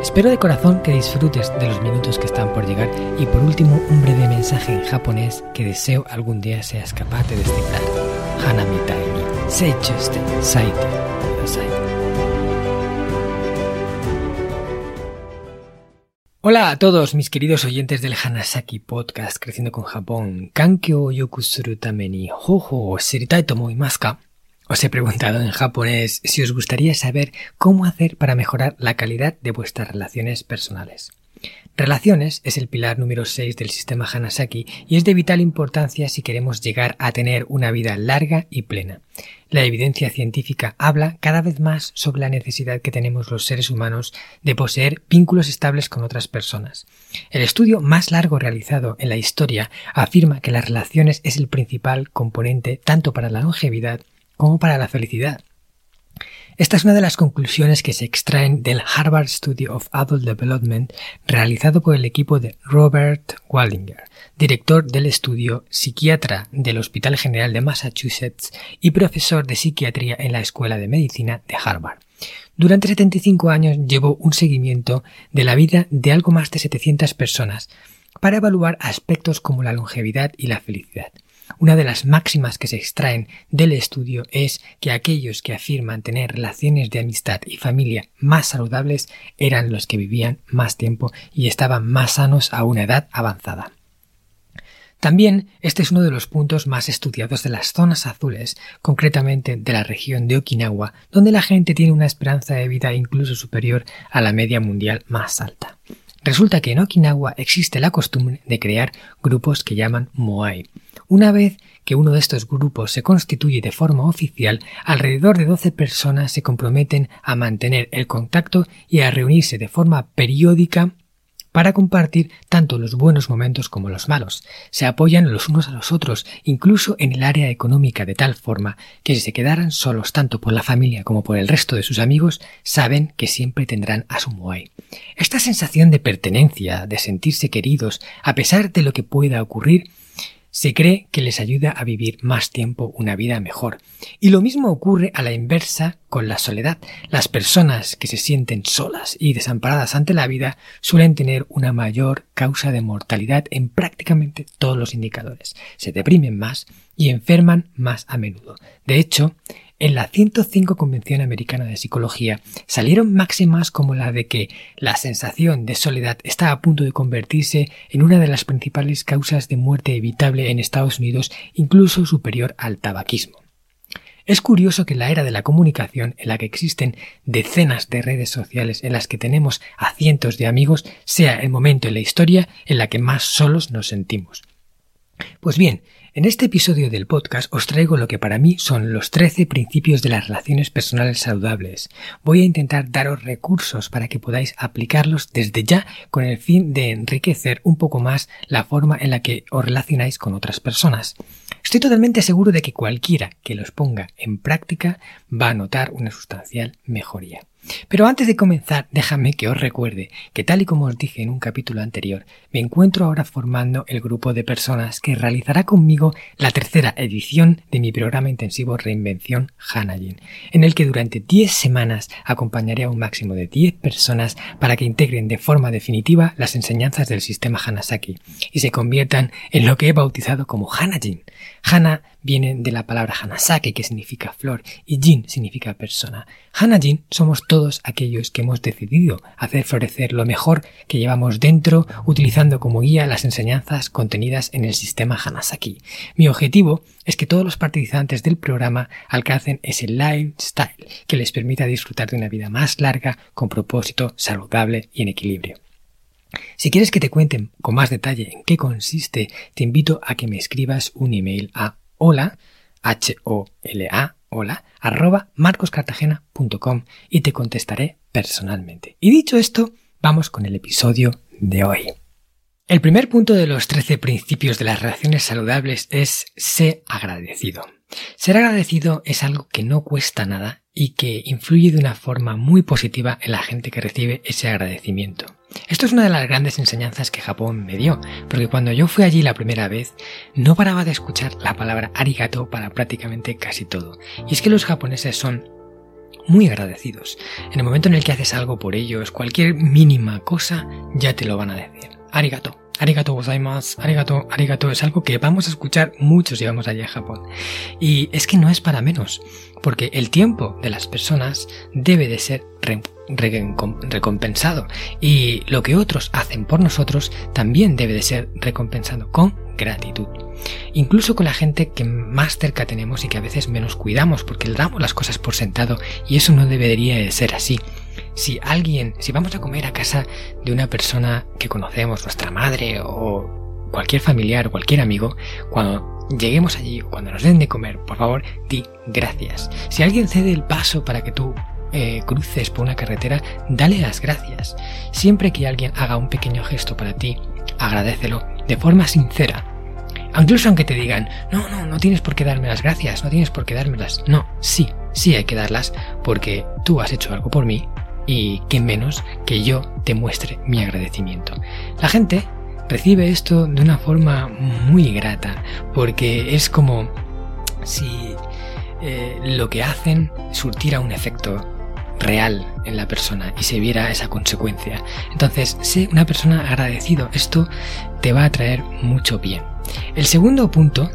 Espero de corazón que disfrutes de los minutos que están por llegar y por último un breve mensaje en japonés que deseo algún día seas capaz de descifrar. Hanamitai ni seichuste saite. Hola a todos mis queridos oyentes del Hanasaki Podcast Creciendo con Japón. Kankyo yoku suru tame ni hoho o shiritai to? Os he preguntado en japonés si os gustaría saber cómo hacer para mejorar la calidad de vuestras relaciones personales. Relaciones es el pilar número 6 del sistema Hanasaki y es de vital importancia si queremos llegar a tener una vida larga y plena. La evidencia científica habla cada vez más sobre la necesidad que tenemos los seres humanos de poseer vínculos estables con otras personas. El estudio más largo realizado en la historia afirma que las relaciones es el principal componente tanto para la longevidad como para la felicidad. Esta es una de las conclusiones que se extraen del Harvard Study of Adult Development realizado por el equipo de Robert Waldinger, director del estudio, psiquiatra del Hospital General de Massachusetts y profesor de psiquiatría en la Escuela de Medicina de Harvard. Durante 75 años llevó un seguimiento de la vida de algo más de 700 personas para evaluar aspectos como la longevidad y la felicidad. Una de las máximas que se extraen del estudio es que aquellos que afirman tener relaciones de amistad y familia más saludables eran los que vivían más tiempo y estaban más sanos a una edad avanzada. También este es uno de los puntos más estudiados de las zonas azules, concretamente de la región de Okinawa, donde la gente tiene una esperanza de vida incluso superior a la media mundial más alta. Resulta que en Okinawa existe la costumbre de crear grupos que llaman Moai. Una vez que uno de estos grupos se constituye de forma oficial, alrededor de 12 personas se comprometen a mantener el contacto y a reunirse de forma periódica para compartir tanto los buenos momentos como los malos. Se apoyan los unos a los otros, incluso en el área económica, de tal forma que si se quedaran solos tanto por la familia como por el resto de sus amigos, saben que siempre tendrán a su moai. Esta sensación de pertenencia, de sentirse queridos, a pesar de lo que pueda ocurrir, se cree que les ayuda a vivir más tiempo una vida mejor. Y lo mismo ocurre a la inversa con la soledad. Las personas que se sienten solas y desamparadas ante la vida suelen tener una mayor causa de mortalidad en prácticamente todos los indicadores. Se deprimen más y enferman más a menudo. De hecho, en la 105 Convención Americana de Psicología salieron máximas como la de que la sensación de soledad está a punto de convertirse en una de las principales causas de muerte evitable en Estados Unidos, incluso superior al tabaquismo. Es curioso que la era de la comunicación, en la que existen decenas de redes sociales en las que tenemos a cientos de amigos, sea el momento en la historia en la que más solos nos sentimos. Pues bien, en este episodio del podcast os traigo lo que para mí son los 13 principios de las relaciones personales saludables. Voy a intentar daros recursos para que podáis aplicarlos desde ya con el fin de enriquecer un poco más la forma en la que os relacionáis con otras personas. Estoy totalmente seguro de que cualquiera que los ponga en práctica va a notar una sustancial mejoría. Pero antes de comenzar, déjame que os recuerde que tal y como os dije en un capítulo anterior, me encuentro ahora formando el grupo de personas que realizará conmigo la tercera edición de mi programa intensivo Reinvención Hanajin, en el que durante 10 semanas acompañaré a un máximo de 10 personas para que integren de forma definitiva las enseñanzas del sistema Hanasaki y se conviertan en lo que he bautizado como Hanajin. Hana viene de la palabra Hanasaki que significa flor y Jin significa persona. Hanajin somos todos aquellos que hemos decidido hacer florecer lo mejor que llevamos dentro utilizando como guía las enseñanzas contenidas en el sistema Hanasaki. Mi objetivo es que todos los participantes del programa alcancen ese lifestyle que les permita disfrutar de una vida más larga, con propósito, saludable y en equilibrio. Si quieres que te cuenten con más detalle en qué consiste, te invito a que me escribas un email a hola, H-O-L-A, hola, arroba marcoscartagena.com y te contestaré personalmente. Y dicho esto, vamos con el episodio de hoy. El primer punto de los 13 principios de las relaciones saludables es ser agradecido. Ser agradecido es algo que no cuesta nada y que influye de una forma muy positiva en la gente que recibe ese agradecimiento. Esto es una de las grandes enseñanzas que Japón me dio, porque cuando yo fui allí la primera vez, no paraba de escuchar la palabra arigato para prácticamente casi todo. Y es que los japoneses son muy agradecidos. En el momento en el que haces algo por ellos, cualquier mínima cosa, ya te lo van a decir. Arigato. Arigato gozaimasu, arigato, arigato es algo que vamos a escuchar muchos si vamos allá a Japón. Y es que no es para menos, porque el tiempo de las personas debe de ser recompensado y lo que otros hacen por nosotros también debe de ser recompensado con gratitud. Incluso con la gente que más cerca tenemos y que a veces menos cuidamos porque le damos las cosas por sentado y eso no debería de ser así si alguien, si vamos a comer a casa de una persona que conocemos, nuestra madre o cualquier familiar o cualquier amigo, cuando lleguemos allí cuando nos den de comer, por favor, di gracias. Si alguien cede el paso para que tú eh, cruces por una carretera, dale las gracias. Siempre que alguien haga un pequeño gesto para ti, agradecelo de forma sincera. Incluso aunque te digan, no, no, no tienes por qué darme las gracias, no tienes por qué dármelas. No, sí, sí hay que darlas porque tú has hecho algo por mí y qué menos que yo te muestre mi agradecimiento. La gente recibe esto de una forma muy grata porque es como si eh, lo que hacen surtiera un efecto real en la persona y se viera esa consecuencia. Entonces, sé una persona agradecido. Esto te va a traer mucho bien. El segundo punto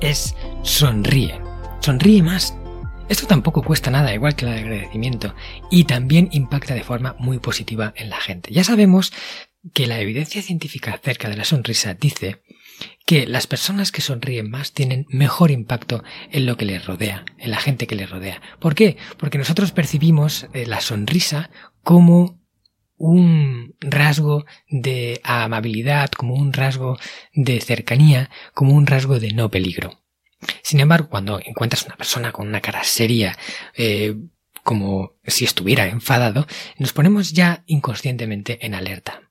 es sonríe. Sonríe más esto tampoco cuesta nada, igual que el agradecimiento, y también impacta de forma muy positiva en la gente. Ya sabemos que la evidencia científica acerca de la sonrisa dice que las personas que sonríen más tienen mejor impacto en lo que les rodea, en la gente que les rodea. ¿Por qué? Porque nosotros percibimos eh, la sonrisa como un rasgo de amabilidad, como un rasgo de cercanía, como un rasgo de no peligro. Sin embargo, cuando encuentras una persona con una cara seria, eh, como si estuviera enfadado, nos ponemos ya inconscientemente en alerta.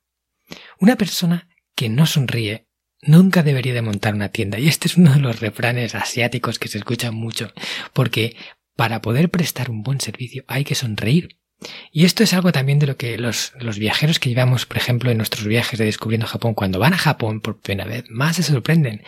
Una persona que no sonríe nunca debería de montar una tienda, y este es uno de los refranes asiáticos que se escuchan mucho, porque para poder prestar un buen servicio hay que sonreír. Y esto es algo también de lo que los, los, viajeros que llevamos, por ejemplo, en nuestros viajes de Descubriendo Japón, cuando van a Japón por primera vez, más se sorprenden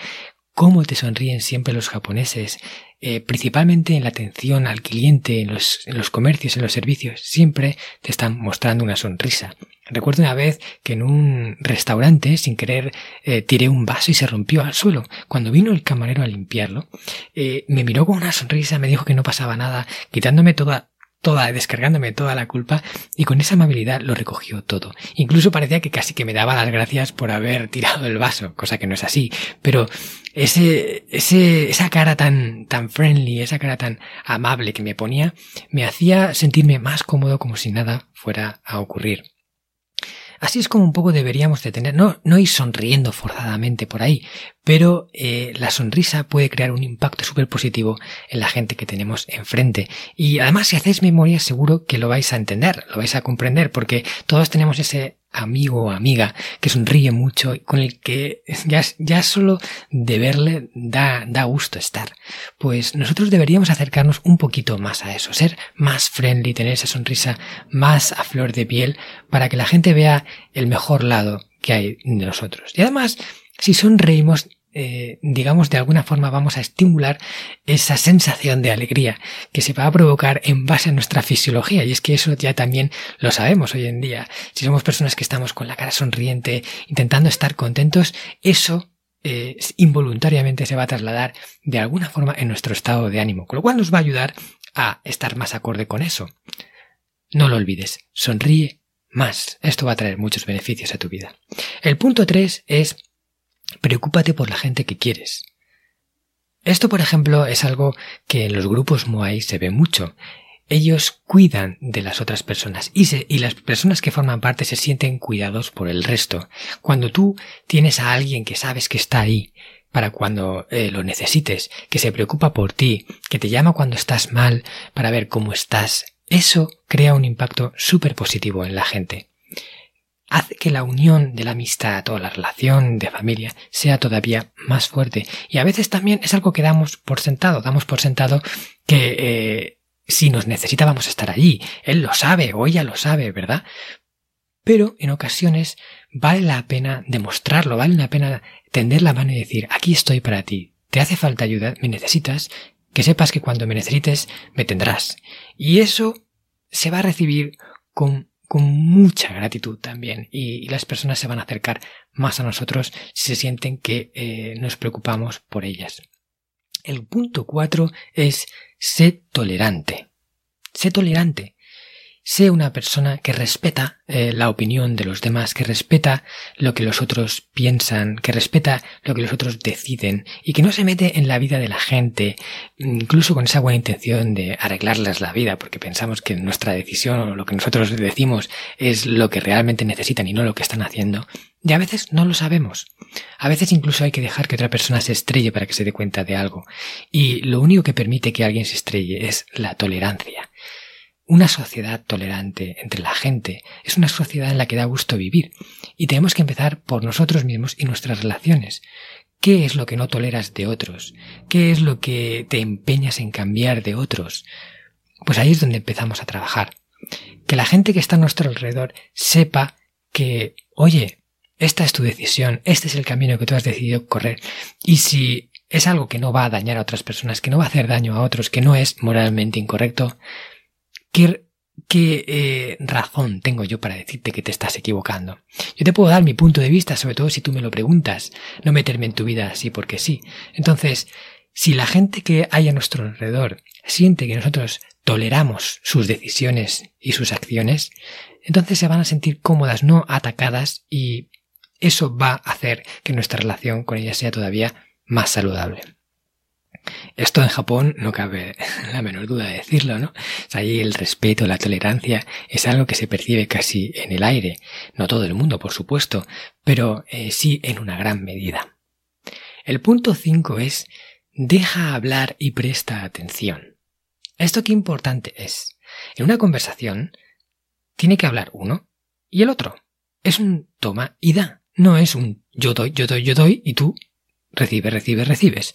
cómo te sonríen siempre los japoneses, eh, principalmente en la atención al cliente, en los, comercios, en los servicios, siempre te están mostrando una sonrisa. Recuerdo una vez que en un restaurante, sin querer, eh, tiré un vaso y se rompió al suelo. Cuando vino el camarero a limpiarlo, eh, me miró con una sonrisa, me dijo que no pasaba nada, quitándome toda, toda, descargándome toda la culpa y con esa amabilidad lo recogió todo. Incluso parecía que casi que me daba las gracias por haber tirado el vaso, cosa que no es así, pero ese, ese, esa cara tan, tan friendly, esa cara tan amable que me ponía, me hacía sentirme más cómodo como si nada fuera a ocurrir. Así es como un poco deberíamos de tener, no, no ir sonriendo forzadamente por ahí, pero eh, la sonrisa puede crear un impacto súper positivo en la gente que tenemos enfrente. Y además, si hacéis memoria, seguro que lo vais a entender, lo vais a comprender, porque todos tenemos ese amigo o amiga que sonríe mucho, con el que ya, ya solo de verle da, da gusto estar. Pues nosotros deberíamos acercarnos un poquito más a eso, ser más friendly, tener esa sonrisa más a flor de piel, para que la gente vea el mejor lado que hay de nosotros. Y además, si sonreímos, eh, digamos, de alguna forma vamos a estimular esa sensación de alegría que se va a provocar en base a nuestra fisiología. Y es que eso ya también lo sabemos hoy en día. Si somos personas que estamos con la cara sonriente, intentando estar contentos, eso eh, involuntariamente se va a trasladar de alguna forma en nuestro estado de ánimo, con lo cual nos va a ayudar a estar más acorde con eso. No lo olvides, sonríe más. Esto va a traer muchos beneficios a tu vida. El punto 3 es Preocúpate por la gente que quieres. Esto, por ejemplo, es algo que en los grupos Moai se ve mucho. Ellos cuidan de las otras personas y, y las personas que forman parte se sienten cuidados por el resto. Cuando tú tienes a alguien que sabes que está ahí para cuando eh, lo necesites, que se preocupa por ti, que te llama cuando estás mal para ver cómo estás, eso crea un impacto súper positivo en la gente. Hace que la unión de la amistad o la relación de familia sea todavía más fuerte. Y a veces también es algo que damos por sentado, damos por sentado que eh, si nos necesita vamos a estar allí. Él lo sabe o ella lo sabe, ¿verdad? Pero en ocasiones vale la pena demostrarlo, vale la pena tender la mano y decir, aquí estoy para ti, te hace falta ayuda, me necesitas, que sepas que cuando me necesites me tendrás. Y eso se va a recibir con con mucha gratitud también y, las personas se van a acercar más a nosotros si se sienten que eh, nos preocupamos por ellas. El punto cuatro es sé tolerante. Sé tolerante. Sé una persona que respeta eh, la opinión de los demás, que respeta lo que los otros piensan, que respeta lo que los otros deciden y que no se mete en la vida de la gente, incluso con esa buena intención de arreglarles la vida, porque pensamos que nuestra decisión o lo que nosotros decimos es lo que realmente necesitan y no lo que están haciendo. Y a veces no lo sabemos. A veces incluso hay que dejar que otra persona se estrelle para que se dé cuenta de algo. Y lo único que permite que alguien se estrelle es la tolerancia. Una sociedad tolerante entre la gente es una sociedad en la que da gusto vivir y tenemos que empezar por nosotros mismos y nuestras relaciones. ¿Qué es lo que no toleras de otros? ¿Qué es lo que te empeñas en cambiar de otros? Pues ahí es donde empezamos a trabajar. Que la gente que está a nuestro alrededor sepa que, oye, esta es tu decisión, este es el camino que tú has decidido correr. Y si es algo que no va a dañar a otras personas, que no va a hacer daño a otros, que no es moralmente incorrecto, ¿Qué, eh, razón tengo yo para decirte que te estás equivocando? Yo te puedo dar mi punto de vista, sobre todo si tú me lo preguntas, no meterme en tu vida así porque sí. Entonces, si la gente que hay a nuestro alrededor siente que nosotros toleramos sus decisiones y sus acciones, entonces se van a sentir cómodas, no atacadas, y eso va a hacer que nuestra relación con ellas sea todavía más saludable. Esto en Japón no cabe la menor duda de decirlo, ¿no? ahí el respeto, la tolerancia es algo que se percibe casi en el aire. No todo el mundo, por supuesto, pero eh, sí en una gran medida. El punto 5 es deja hablar y presta atención. ¿Esto qué importante es? En una conversación tiene que hablar uno y el otro. Es un toma y da. No es un yo doy, yo doy, yo doy y tú recibes, recibes, recibes.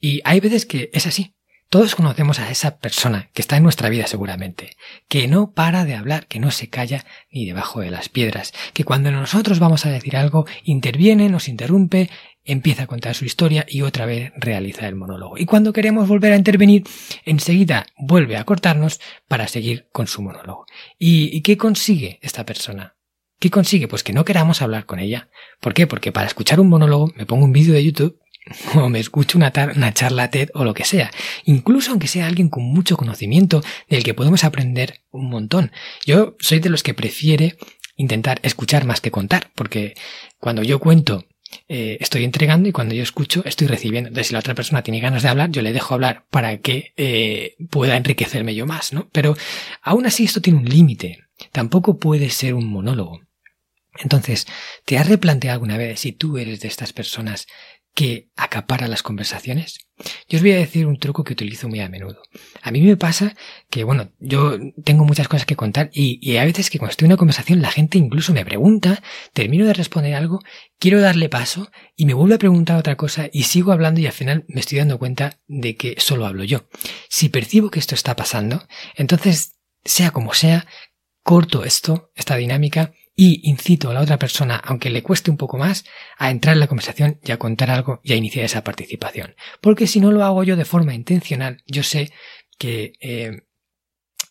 Y hay veces que es así. Todos conocemos a esa persona que está en nuestra vida seguramente, que no para de hablar, que no se calla ni debajo de las piedras, que cuando nosotros vamos a decir algo interviene, nos interrumpe, empieza a contar su historia y otra vez realiza el monólogo. Y cuando queremos volver a intervenir, enseguida vuelve a cortarnos para seguir con su monólogo. ¿Y, qué consigue esta persona? ¿Qué consigue? Pues que no queramos hablar con ella. ¿Por qué? Porque para escuchar un monólogo me pongo un vídeo de YouTube o me escucho una, charla TED o lo que sea, incluso aunque sea alguien con mucho conocimiento del que podemos aprender un montón. Yo soy de los que prefiere intentar escuchar más que contar, porque cuando yo cuento eh, estoy entregando y cuando yo escucho estoy recibiendo. Entonces si la otra persona tiene ganas de hablar, yo le dejo hablar para que eh, pueda enriquecerme yo más, ¿no? Pero aún así esto tiene un límite. Tampoco puede ser un monólogo. Entonces, ¿te has replanteado alguna vez si tú eres de estas personas que acapara las conversaciones? Yo os voy a decir un truco que utilizo muy a menudo. A mí me pasa que, bueno, yo tengo muchas cosas que contar y, a veces que cuando estoy en una conversación la gente incluso me pregunta, termino de responder algo, quiero darle paso y me vuelve a preguntar otra cosa y sigo hablando y al final me estoy dando cuenta de que solo hablo yo. Si percibo que esto está pasando, entonces, sea como sea, corto esto, esta dinámica y incito a la otra persona, aunque le cueste un poco más, a entrar en la conversación y a contar algo y a iniciar esa participación. Porque si no lo hago yo de forma intencional, yo sé que eh,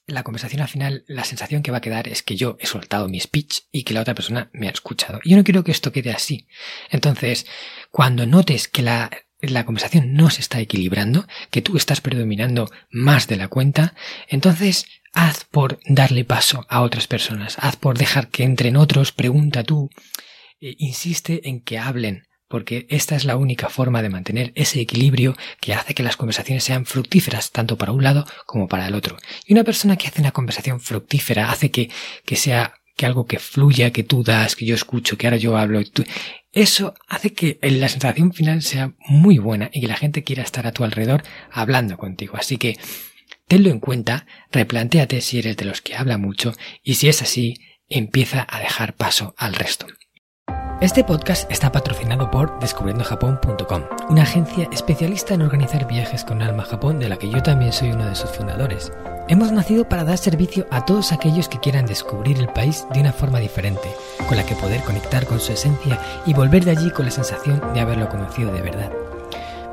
la conversación al final, la sensación que va a quedar es que yo he soltado mi speech y que la otra persona me ha escuchado. Y yo no quiero que esto quede así. Entonces, cuando notes que la, la conversación no se está equilibrando, que tú estás predominando más de la cuenta, entonces haz por darle paso a otras personas, haz por dejar que entren otros, pregunta tú, eh, insiste en que hablen, porque esta es la única forma de mantener ese equilibrio que hace que las conversaciones sean fructíferas tanto para un lado como para el otro. Y una persona que hace una conversación fructífera hace que, que sea que algo que fluya, que tú das, que yo escucho, que ahora yo hablo, tú, eso hace que la sensación final sea muy buena y que la gente quiera estar a tu alrededor hablando contigo. Así que Tenlo en cuenta, replantéate si eres de los que habla mucho y si es así, empieza a dejar paso al resto. Este podcast está patrocinado por descubriendojapón.com, una agencia especialista en organizar viajes con alma a Japón de la que yo también soy uno de sus fundadores. Hemos nacido para dar servicio a todos aquellos que quieran descubrir el país de una forma diferente, con la que poder conectar con su esencia y volver de allí con la sensación de haberlo conocido de verdad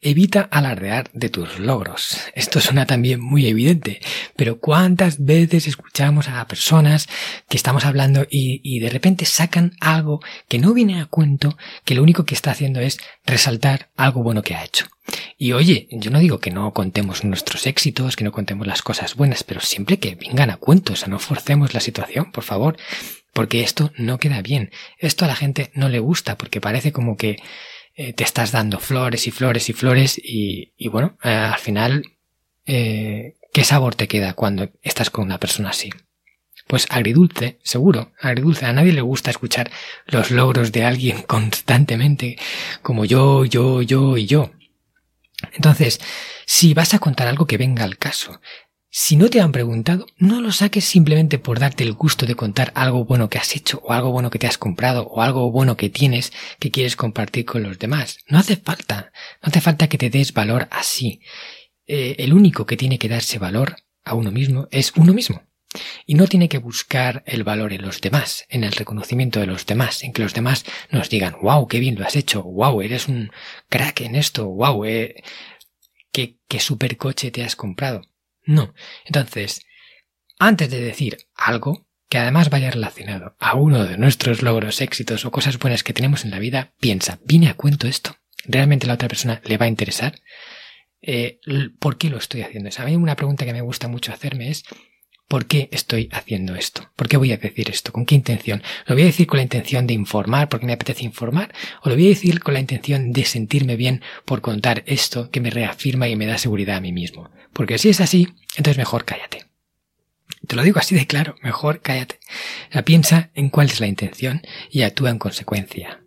Evita alardear de tus logros. Esto suena también muy evidente, pero ¿cuántas veces escuchamos a personas que estamos hablando y, de repente sacan algo que no viene a cuento, que lo único que está haciendo es resaltar algo bueno que ha hecho? Y oye, yo no digo que no contemos nuestros éxitos, que no contemos las cosas buenas, pero siempre que vengan a cuento, o sea, no forcemos la situación, por favor, porque esto no queda bien. Esto a la gente no le gusta, porque parece como que eh, te estás dando flores y flores y flores y, bueno, eh, al final, eh, ¿qué sabor te queda cuando estás con una persona así? Pues agridulce, seguro, agridulce. A nadie le gusta escuchar los logros de alguien constantemente, como yo, yo, yo y yo. Entonces, si vas a contar algo que venga al caso, si no te han preguntado, no lo saques simplemente por darte el gusto de contar algo bueno que has hecho o algo bueno que te has comprado o algo bueno que tienes que quieres compartir con los demás. No hace falta, no hace falta que te des valor así. Eh, el único que tiene que darse valor a uno mismo es uno mismo. Y no tiene que buscar el valor en los demás, en el reconocimiento de los demás, en que los demás nos digan, wow, qué bien lo has hecho, wow, eres un crack en esto, wow, eh, qué, qué supercoche te has comprado. No. Entonces, antes de decir algo que además vaya relacionado a uno de nuestros logros, éxitos o cosas buenas que tenemos en la vida, piensa, ¿viene a cuento esto? ¿Realmente a la otra persona le va a interesar? Eh, ¿Por qué lo estoy haciendo? A mí una pregunta que me gusta mucho hacerme es, ¿por qué estoy haciendo esto? ¿Por qué voy a decir esto? ¿Con qué intención? ¿Lo voy a decir con la intención de informar porque me apetece informar? ¿O lo voy a decir con la intención de sentirme bien por contar esto que me reafirma y me da seguridad a mí mismo? Porque si es así, entonces mejor cállate. Te lo digo así de claro, mejor cállate. O piensa en cuál es la intención y actúa en consecuencia.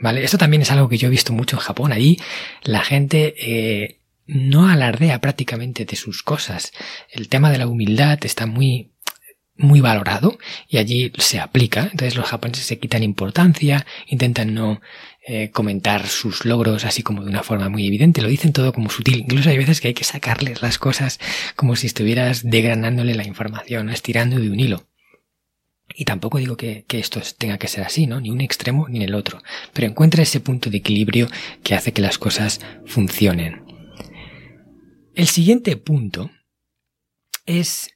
¿Vale? Esto también es algo que yo he visto mucho en Japón. Allí la gente eh, no alardea prácticamente de sus cosas. El tema de la humildad está muy muy valorado y allí se aplica. Entonces los japoneses se quitan importancia, intentan no eh, comentar sus logros así como de una forma muy evidente, lo dicen todo como sutil. Incluso hay veces que hay que sacarles las cosas como si estuvieras degranándole la información, estirando de un hilo. Y tampoco digo que, esto tenga que ser así, ¿no? Ni un extremo ni el otro. Pero encuentra ese punto de equilibrio que hace que las cosas funcionen. El siguiente punto es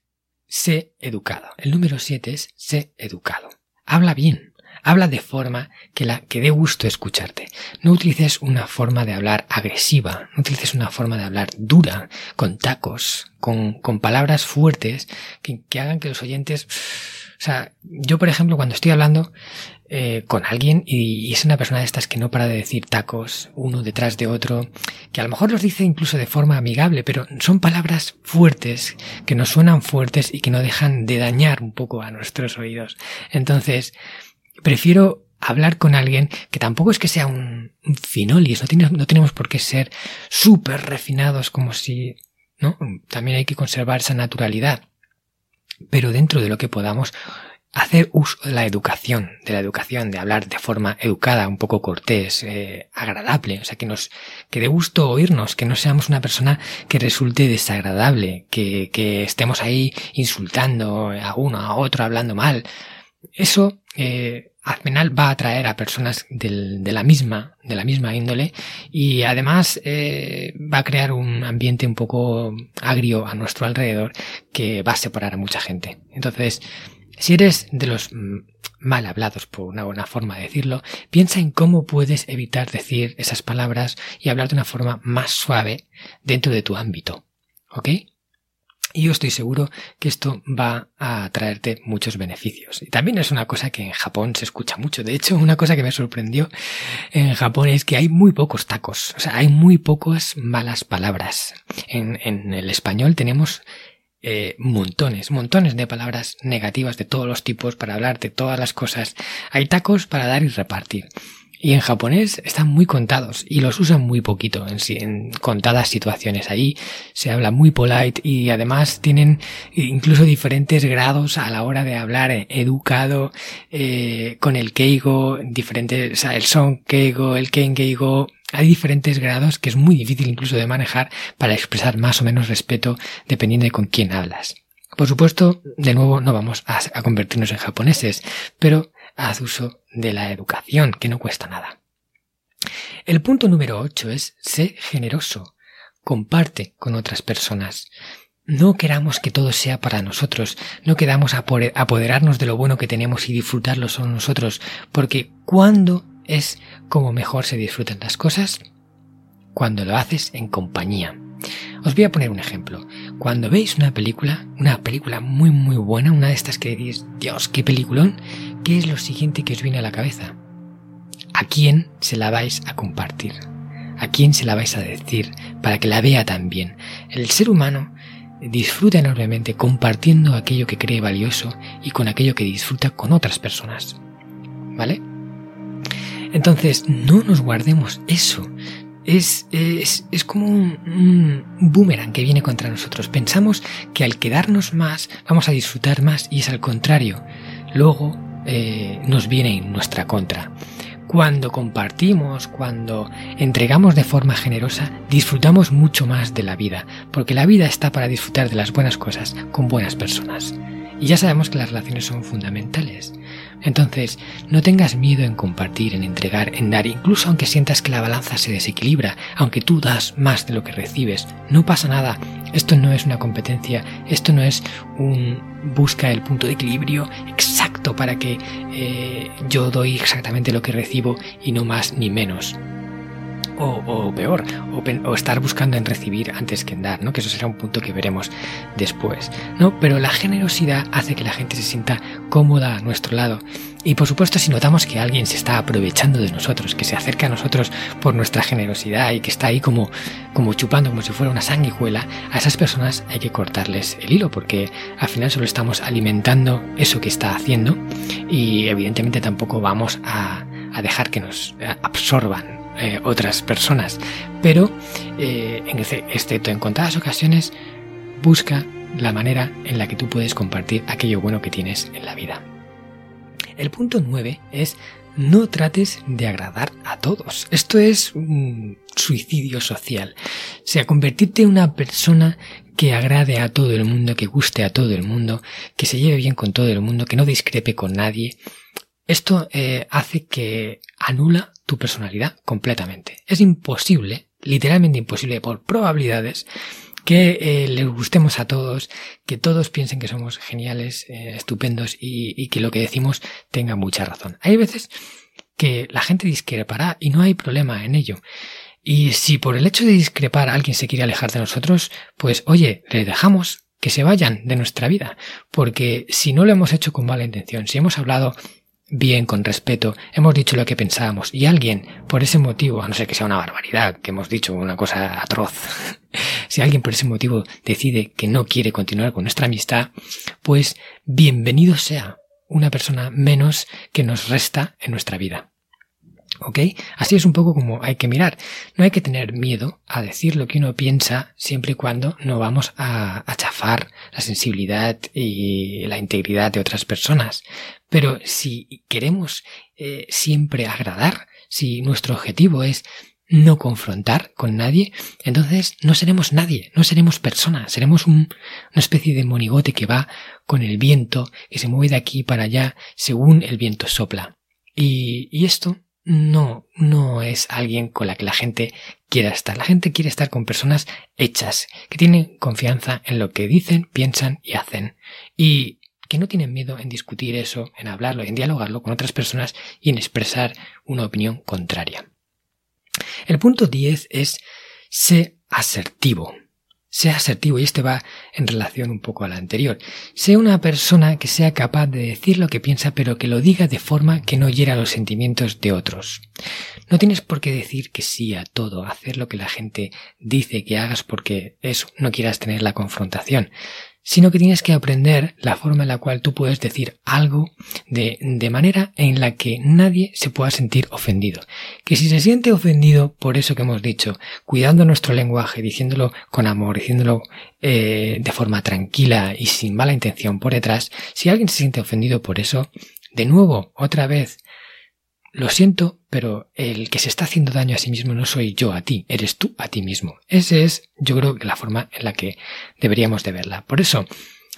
sé educado. El número siete es sé educado. Habla bien. Habla de forma que la que dé gusto escucharte. No utilices una forma de hablar agresiva, no utilices una forma de hablar dura, con tacos, con, con palabras fuertes que, que hagan que los oyentes o sea, yo por ejemplo cuando estoy hablando eh, con alguien y, es una persona de estas que no para de decir tacos uno detrás de otro, que a lo mejor los dice incluso de forma amigable, pero son palabras fuertes, que nos suenan fuertes y que no dejan de dañar un poco a nuestros oídos. Entonces, prefiero hablar con alguien que tampoco es que sea un, finolis, no, tenemos por qué ser súper refinados como si, ¿no? También hay que conservar esa naturalidad. Pero dentro de lo que podamos, hacer uso de la educación, de la educación, de hablar de forma educada, un poco cortés, eh, agradable, o sea, que nos, que dé gusto oírnos, que no seamos una persona que resulte desagradable, que, que estemos ahí insultando a uno, a otro, hablando mal. Eso, eh, al final va a atraer a personas del, de la misma, de la misma índole y además eh, va a crear un ambiente un poco agrio a nuestro alrededor que va a separar a mucha gente. Entonces, si eres de los mal hablados, por una buena forma de decirlo, piensa en cómo puedes evitar decir esas palabras y hablar de una forma más suave dentro de tu ámbito. ¿Ok? Y yo estoy seguro que esto va a traerte muchos beneficios. Y también es una cosa que en Japón se escucha mucho. De hecho, una cosa que me sorprendió en Japón es que hay muy pocos tacos. O sea, hay muy pocas malas palabras. En, en el español tenemos eh, montones, montones de palabras negativas de todos los tipos para hablar de todas las cosas. Hay tacos para dar y repartir. Y en japonés están muy contados y los usan muy poquito en, en, contadas situaciones. Ahí se habla muy polite y además tienen incluso diferentes grados a la hora de hablar eh, educado eh, con el keigo, diferentes, el son keigo, el ken keigo. Hay diferentes grados que es muy difícil incluso de manejar para expresar más o menos respeto dependiendo de con quién hablas. Por supuesto, de nuevo no vamos a convertirnos en japoneses, pero haz uso de la educación, que no cuesta nada. El punto número 8 es sé generoso. Comparte con otras personas. No queramos que todo sea para nosotros, no queramos apoderarnos de lo bueno que tenemos y disfrutarlo solo nosotros, porque ¿cuándo es como mejor se disfrutan las cosas? Cuando lo haces en compañía. Os voy a poner un ejemplo. Cuando veis una película, una película muy muy buena, una de estas que decís, Dios, qué peliculón, ¿qué es lo siguiente que os viene a la cabeza? ¿A quién se la vais a compartir? ¿A quién se la vais a decir para que la vea también? El ser humano disfruta enormemente compartiendo aquello que cree valioso y con aquello que disfruta con otras personas. ¿Vale? Entonces, no nos guardemos eso es, es, es como un, boomerang que viene contra nosotros. Pensamos que al quedarnos más vamos a disfrutar más y es al contrario. Luego eh, nos viene en nuestra contra. Cuando compartimos, cuando entregamos de forma generosa, disfrutamos mucho más de la vida, porque la vida está para disfrutar de las buenas cosas con buenas personas. Y ya sabemos que las relaciones son fundamentales. Entonces, no tengas miedo en compartir, en entregar, en dar, incluso aunque sientas que la balanza se desequilibra, aunque tú das más de lo que recibes, no pasa nada. Esto no es una competencia, esto no es un busca el punto de equilibrio para que eh, yo doy exactamente lo que recibo y no más ni menos o, peor, o, estar buscando en recibir antes que en dar, ¿no? Que eso será un punto que veremos después, ¿no? Pero la generosidad hace que la gente se sienta cómoda a nuestro lado. Y por supuesto, si notamos que alguien se está aprovechando de nosotros, que se acerca a nosotros por nuestra generosidad y que está ahí como, como chupando como si fuera una sanguijuela, a esas personas hay que cortarles el hilo porque al final solo estamos alimentando eso que está haciendo y evidentemente tampoco vamos a, a dejar que nos absorban eh, otras personas. Pero, eh, en excepto en contadas ocasiones, busca la manera en la que tú puedes compartir aquello bueno que tienes en la vida. El punto 9 es no trates de agradar a todos. Esto es un suicidio social. O sea, convertirte en una persona que agrade a todo el mundo, que guste a todo el mundo, que se lleve bien con todo el mundo, que no discrepe con nadie. Esto eh, hace que anula tu personalidad completamente. Es imposible, literalmente imposible por probabilidades, que eh, les gustemos a todos, que todos piensen que somos geniales, eh, estupendos y, que lo que decimos tenga mucha razón. Hay veces que la gente discrepará y no hay problema en ello. Y si por el hecho de discrepar alguien se quiere alejar de nosotros, pues oye, le dejamos que se vayan de nuestra vida, porque si no lo hemos hecho con mala intención, si hemos hablado bien, con respeto, hemos dicho lo que pensábamos y alguien, por ese motivo, a no ser que sea una barbaridad, que hemos dicho una cosa atroz, si alguien por ese motivo decide que no quiere continuar con nuestra amistad, pues bienvenido sea una persona menos que nos resta en nuestra vida. ¿Ok? Así es un poco como hay que mirar. No hay que tener miedo a decir lo que uno piensa siempre y cuando no vamos a, chafar la sensibilidad y la integridad de otras personas. Pero si queremos eh, siempre agradar, si nuestro objetivo es no confrontar con nadie, entonces no seremos nadie, no seremos personas, seremos una especie de monigote que va con el viento, que se mueve de aquí para allá según el viento sopla. Y, y esto no, no es alguien con la que la gente quiera estar. La gente quiere estar con personas hechas, que tienen confianza en lo que dicen, piensan y hacen. Y que no tienen miedo en discutir eso, en hablarlo, en dialogarlo con otras personas y en expresar una opinión contraria. El punto 10 es sé asertivo. Sea asertivo y este va en relación un poco a la anterior. Sea una persona que sea capaz de decir lo que piensa pero que lo diga de forma que no hiera los sentimientos de otros. No tienes por qué decir que sí a todo, hacer lo que la gente dice que hagas porque eso, no quieras tener la confrontación sino que tienes que aprender la forma en la cual tú puedes decir algo de, de, manera en la que nadie se pueda sentir ofendido. Que si se siente ofendido por eso que hemos dicho, cuidando nuestro lenguaje, diciéndolo con amor, diciéndolo eh, de forma tranquila y sin mala intención por detrás, si alguien se siente ofendido por eso, de nuevo, otra vez, lo siento, pero el que se está haciendo daño a sí mismo no soy yo a ti, eres tú a ti mismo. Esa es, yo creo, la forma en la que deberíamos de verla. Por eso,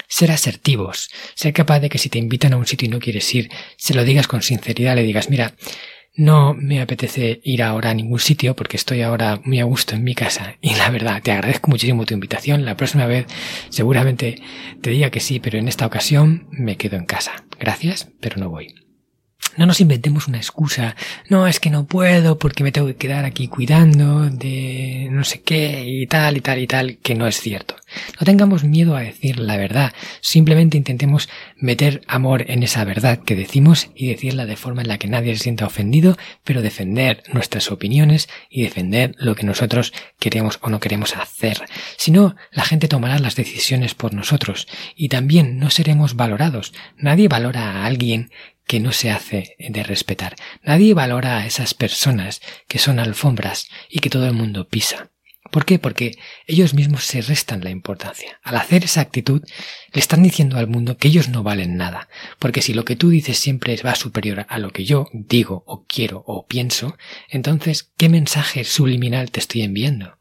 ser asertivos, ser capaz de que si te invitan a un sitio y no quieres ir, se lo digas con sinceridad, le digas, mira, no me apetece ir ahora a ningún sitio porque estoy ahora muy a gusto en mi casa y la verdad te agradezco muchísimo tu invitación. La próxima vez seguramente te diga que sí, pero en esta ocasión me quedo en casa. Gracias, pero no voy. No nos inventemos una excusa. No, es que no puedo porque me tengo que quedar aquí cuidando de no sé qué y tal y tal y tal, que no es cierto. No tengamos miedo a decir la verdad. Simplemente intentemos meter amor en esa verdad que decimos y decirla de forma en la que nadie se sienta ofendido, pero defender nuestras opiniones y defender lo que nosotros queremos o no queremos hacer. Si no, la gente tomará las decisiones por nosotros y también no seremos valorados. Nadie valora a alguien que no se hace de respetar. Nadie valora a esas personas que son alfombras y que todo el mundo pisa. ¿Por qué? Porque ellos mismos se restan la importancia. Al hacer esa actitud, le están diciendo al mundo que ellos no valen nada. Porque si lo que tú dices siempre va superior a lo que yo digo o quiero o pienso, entonces, ¿qué mensaje subliminal te estoy enviando?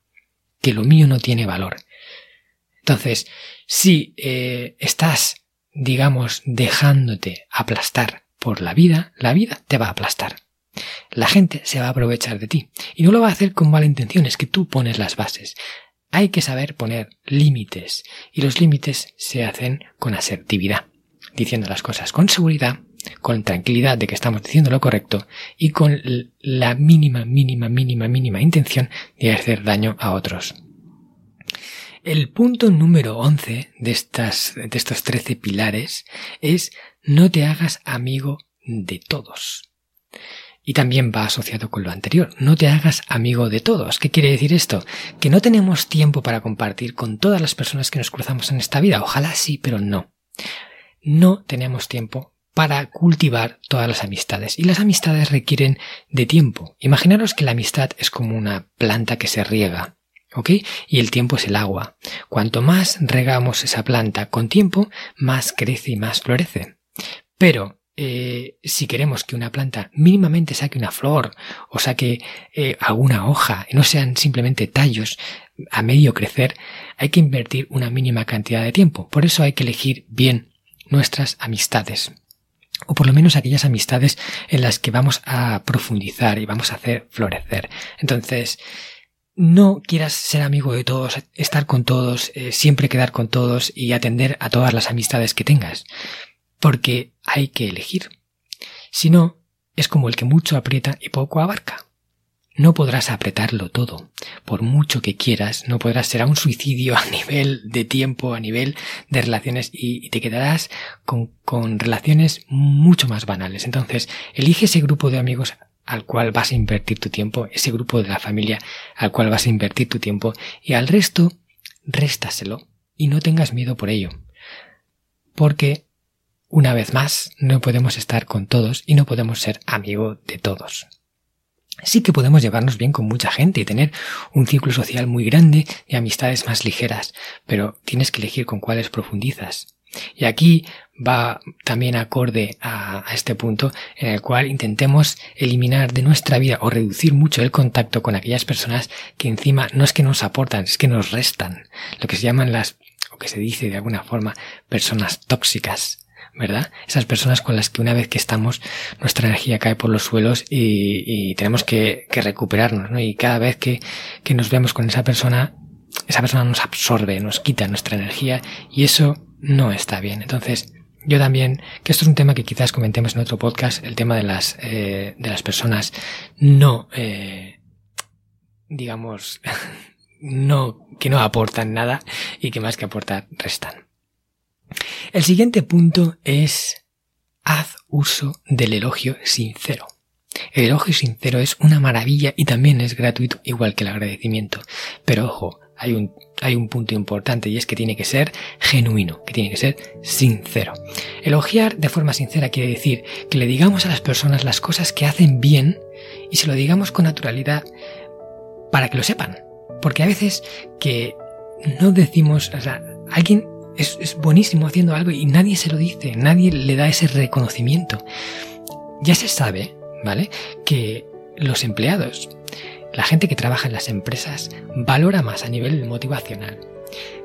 Que lo mío no tiene valor. Entonces, si eh, estás, digamos, dejándote aplastar por la vida, la vida te va a aplastar. La gente se va a aprovechar de ti. Y no lo va a hacer con mala intención, es que tú pones las bases. Hay que saber poner límites. Y los límites se hacen con asertividad, diciendo las cosas con seguridad, con tranquilidad de que estamos diciendo lo correcto y con la mínima, mínima, mínima, mínima intención de hacer daño a otros. El punto número 11 de, estas, de estos 13 pilares es no te hagas amigo de todos. Y también va asociado con lo anterior. No te hagas amigo de todos. ¿Qué quiere decir esto? Que no tenemos tiempo para compartir con todas las personas que nos cruzamos en esta vida. Ojalá sí, pero no. No tenemos tiempo para cultivar todas las amistades. Y las amistades requieren de tiempo. Imaginaros que la amistad es como una planta que se riega. ¿Ok? Y el tiempo es el agua. Cuanto más regamos esa planta con tiempo, más crece y más florece. Pero eh, si queremos que una planta mínimamente saque una flor o saque eh, alguna hoja y no sean simplemente tallos a medio crecer, hay que invertir una mínima cantidad de tiempo. Por eso hay que elegir bien nuestras amistades. O por lo menos aquellas amistades en las que vamos a profundizar y vamos a hacer florecer. Entonces, no quieras ser amigo de todos, estar con todos, eh, siempre quedar con todos y atender a todas las amistades que tengas porque hay que elegir. Si no, es como el que mucho aprieta y poco abarca. No podrás apretarlo todo. Por mucho que quieras, no podrás ser un suicidio a nivel de tiempo, a nivel de relaciones y te quedarás con, con relaciones mucho más banales. Entonces, elige ese grupo de amigos al cual vas a invertir tu tiempo, ese grupo de la familia al cual vas a invertir tu tiempo y al resto, réstaselo y no tengas miedo por ello. Porque una vez más, no podemos estar con todos y no podemos ser amigo de todos. Sí que podemos llevarnos bien con mucha gente y tener un círculo social muy grande y amistades más ligeras, pero tienes que elegir con cuáles profundizas. Y aquí va también acorde a, este punto en el cual intentemos eliminar de nuestra vida o reducir mucho el contacto con aquellas personas que encima no es que nos aportan, es que nos restan. Lo que se llaman las, o que se dice de alguna forma, personas tóxicas. ¿Verdad? Esas personas con las que una vez que estamos, nuestra energía cae por los suelos y, tenemos que, recuperarnos, ¿no? Y cada vez que, que nos vemos con esa persona, esa persona nos absorbe, nos quita nuestra energía y eso no está bien. Entonces, yo también, que esto es un tema que quizás comentemos en otro podcast, el tema de las, eh, de las personas no, eh, digamos, no, que no aportan nada y que más que aportar restan. El siguiente punto es haz uso del elogio sincero. El elogio sincero es una maravilla y también es gratuito igual que el agradecimiento. Pero ojo, hay un, hay un punto importante y es que tiene que ser genuino, que tiene que ser sincero. Elogiar de forma sincera quiere decir que le digamos a las personas las cosas que hacen bien y se lo digamos con naturalidad para que lo sepan. Porque a veces que no decimos, o sea, alguien es, es buenísimo haciendo algo y nadie se lo dice, nadie le da ese reconocimiento. Ya se sabe, ¿vale? Que los empleados la gente que trabaja en las empresas valora más a nivel motivacional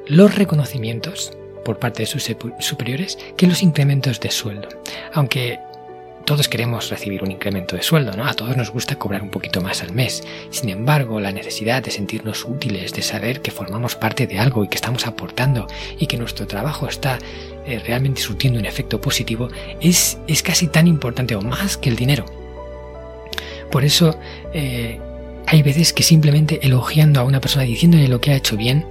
los reconocimientos por parte de sus superiores que los incrementos de sueldo. Aunque todos queremos recibir un incremento de sueldo, ¿no? A todos nos gusta cobrar un poquito más al mes. Sin embargo, la necesidad de sentirnos útiles, de saber que formamos parte de algo y que estamos aportando y que nuestro trabajo está eh, realmente surtiendo un efecto positivo, es, es, casi tan importante o más que el dinero. Por eso, eh, hay veces que simplemente elogiando a una persona, diciéndole lo que ha hecho bien,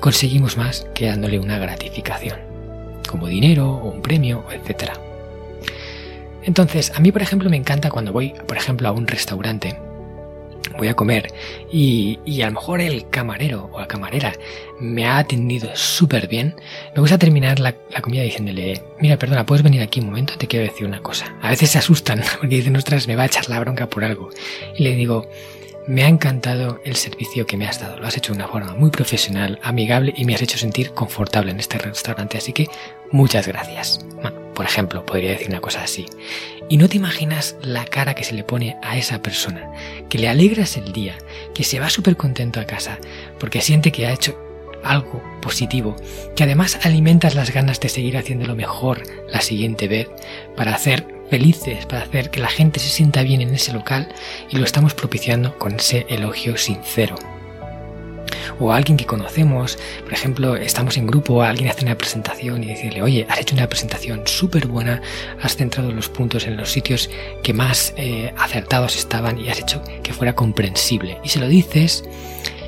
conseguimos más que dándole una gratificación, como dinero o un premio, etc. Entonces, a mí, por ejemplo, me encanta cuando voy, por ejemplo, a un restaurante voy a comer y, a lo mejor el camarero o la camarera me ha atendido súper bien, me gusta terminar la, la, comida diciéndole, mira, perdona, ¿puedes venir aquí un momento? Te quiero decir una cosa. A veces se asustan porque dicen, ostras, me va a echar la bronca por algo. Y le digo, me ha encantado el servicio que me has dado. Lo has hecho de una forma muy profesional, amigable y me has hecho sentir confortable en este restaurante. Así que muchas gracias. Por ejemplo, podría decir una cosa así. Y no te imaginas la cara que se le pone a esa persona, que le alegras el día, que se va súper contento a casa, porque siente que ha hecho algo positivo, que además alimentas las ganas de seguir haciéndolo mejor la siguiente vez para hacer felices, para hacer que la gente se sienta bien en ese local y lo estamos propiciando con ese elogio sincero. O a alguien que conocemos, por ejemplo, estamos en grupo, alguien hace una presentación y decirle, oye, has hecho una presentación súper buena, has centrado los puntos en los sitios que más eh, acertados estaban y has hecho que fuera comprensible. Y se lo dices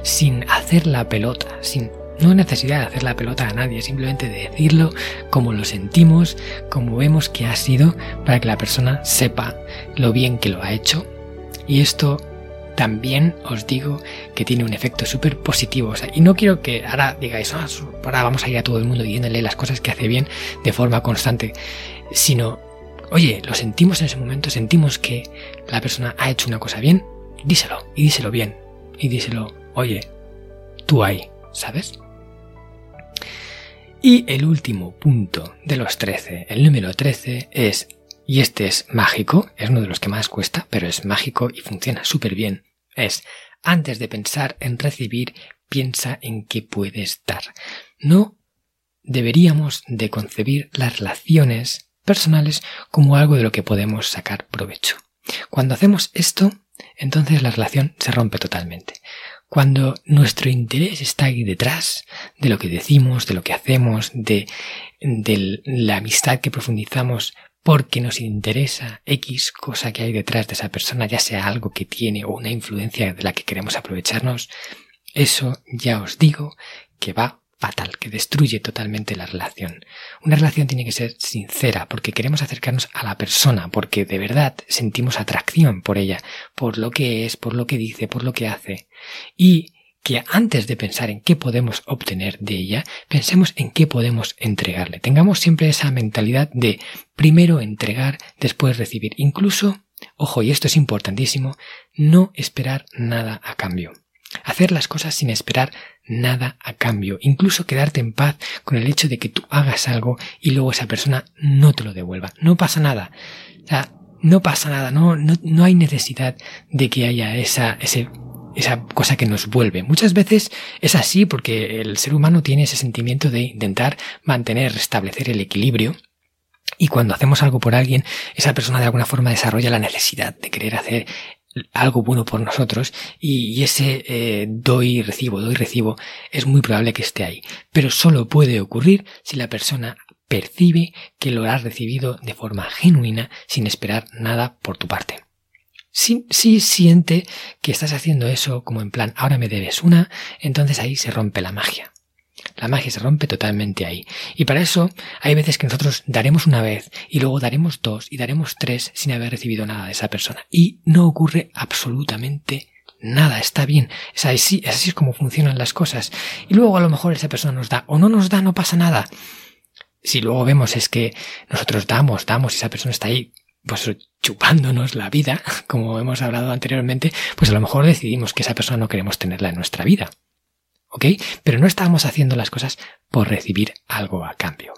sin hacer la pelota, sin no necesidad de hacer la pelota a nadie, simplemente de decirlo como lo sentimos, como vemos que ha sido, para que la persona sepa lo bien que lo ha hecho. Y esto también os digo que tiene un efecto súper positivo. y no quiero que ahora digáis, ah, ahora vamos a ir a todo el mundo diciéndole las cosas que hace bien de forma constante, sino, oye, lo sentimos en ese momento, sentimos que la persona ha hecho una cosa bien, díselo, y díselo bien, y díselo, oye, tú ahí, ¿sabes? Y el último punto de los 13, el número 13, es, y este es mágico, es uno de los que más cuesta, pero es mágico y funciona súper bien, es, antes de pensar en recibir, piensa en qué puedes dar. No deberíamos de concebir las relaciones personales como algo de lo que podemos sacar provecho. Cuando hacemos esto, entonces la relación se rompe totalmente. Cuando nuestro interés está ahí detrás de lo que decimos, de lo que hacemos, de, de la amistad que profundizamos porque nos interesa X cosa que hay detrás de esa persona, ya sea algo que tiene o una influencia de la que queremos aprovecharnos, eso ya os digo que va fatal, que destruye totalmente la relación. Una relación tiene que ser sincera, porque queremos acercarnos a la persona, porque de verdad sentimos atracción por ella, por lo que es, por lo que dice, por lo que hace. Y que antes de pensar en qué podemos obtener de ella, pensemos en qué podemos entregarle. Tengamos siempre esa mentalidad de primero entregar, después recibir. Incluso, ojo, y esto es importantísimo, no esperar nada a cambio. Hacer las cosas sin esperar nada a cambio, incluso quedarte en paz con el hecho de que tú hagas algo y luego esa persona no te lo devuelva. No pasa nada. O sea, no pasa nada, no, no, no hay necesidad de que haya esa, ese, esa cosa que nos vuelve. Muchas veces es así porque el ser humano tiene ese sentimiento de intentar mantener, restablecer el equilibrio y cuando hacemos algo por alguien, esa persona de alguna forma desarrolla la necesidad de querer hacer algo bueno por nosotros y, ese eh, doy y recibo, doy y recibo es muy probable que esté ahí. Pero solo puede ocurrir si la persona percibe que lo has recibido de forma genuina sin esperar nada por tu parte. Si, si siente que estás haciendo eso como en plan, ahora me debes una, entonces ahí se rompe la magia. La magia se rompe totalmente ahí. Y para eso hay veces que nosotros daremos una vez y luego daremos dos y daremos tres sin haber recibido nada de esa persona. Y no ocurre absolutamente nada, está bien. Es así, es así como funcionan las cosas. Y luego a lo mejor esa persona nos da o no nos da, no pasa nada. Si luego vemos es que nosotros damos, damos y esa persona está ahí pues chupándonos la vida, como hemos hablado anteriormente, pues a lo mejor decidimos que esa persona no queremos tenerla en nuestra vida. ¿Ok? Pero no estábamos haciendo las cosas por recibir algo a cambio.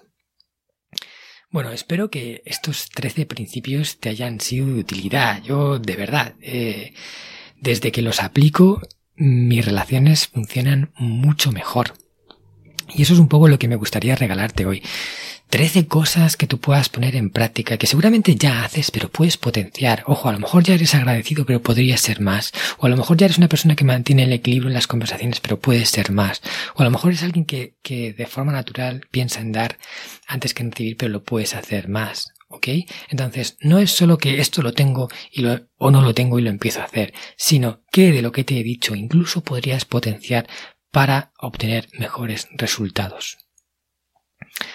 Bueno, espero que estos 13 principios te hayan sido de utilidad. Yo, de verdad, eh, desde que los aplico, mis relaciones funcionan mucho mejor. Y eso es un poco lo que me gustaría regalarte hoy. Trece cosas que tú puedas poner en práctica, que seguramente ya haces, pero puedes potenciar. Ojo, a lo mejor ya eres agradecido, pero podrías ser más. O a lo mejor ya eres una persona que mantiene el equilibrio en las conversaciones, pero puedes ser más. O a lo mejor es alguien que, que de forma natural piensa en dar antes que en recibir, pero lo puedes hacer más. ¿Ok? Entonces, no es solo que esto lo tengo y lo, o no lo tengo y lo empiezo a hacer, sino que de lo que te he dicho incluso podrías potenciar para obtener mejores resultados.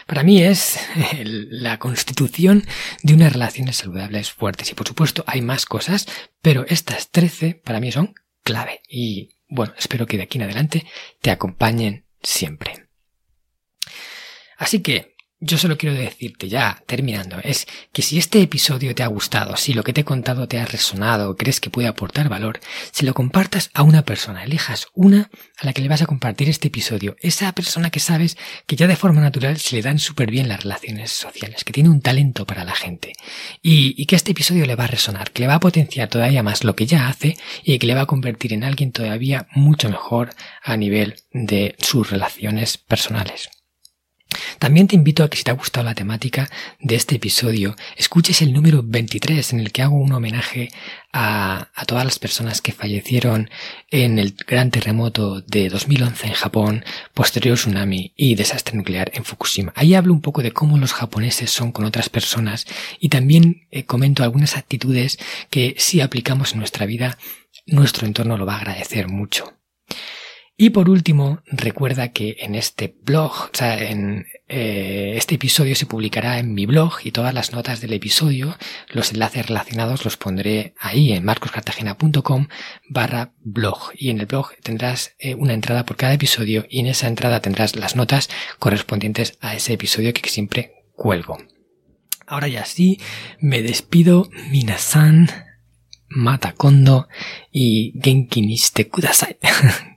Para mí es la constitución de unas relaciones saludables fuertes. Y por supuesto hay más cosas, pero estas 13 para mí son clave. Y bueno, espero que de aquí en adelante te acompañen siempre. Así que yo solo quiero decirte ya, terminando, es que si este episodio te ha gustado, si lo que te he contado te ha resonado, crees que puede aportar valor, si lo compartas a una persona, elijas una a la que le vas a compartir este episodio, esa persona que sabes que ya de forma natural se le dan súper bien las relaciones sociales, que tiene un talento para la gente, y, que este episodio le va a resonar, que le va a potenciar todavía más lo que ya hace y que le va a convertir en alguien todavía mucho mejor a nivel de sus relaciones personales. También te invito a que si te ha gustado la temática de este episodio, escuches el número 23 en el que hago un homenaje a, todas las personas que fallecieron en el gran terremoto de 2011 en Japón, posterior tsunami y desastre nuclear en Fukushima. Ahí hablo un poco de cómo los japoneses son con otras personas y también eh, comento algunas actitudes que si aplicamos en nuestra vida, nuestro entorno lo va a agradecer mucho. Y por último, recuerda que en este blog, o sea, en eh, este episodio se publicará en mi blog y todas las notas del episodio, los enlaces relacionados los pondré ahí en marcoscartagena.com barra blog. Y en el blog tendrás eh, una entrada por cada episodio y en esa entrada tendrás las notas correspondientes a ese episodio que siempre cuelgo. Ahora ya sí, me despido, Minasan, Mata Kondo y Genki Niste Kudasai.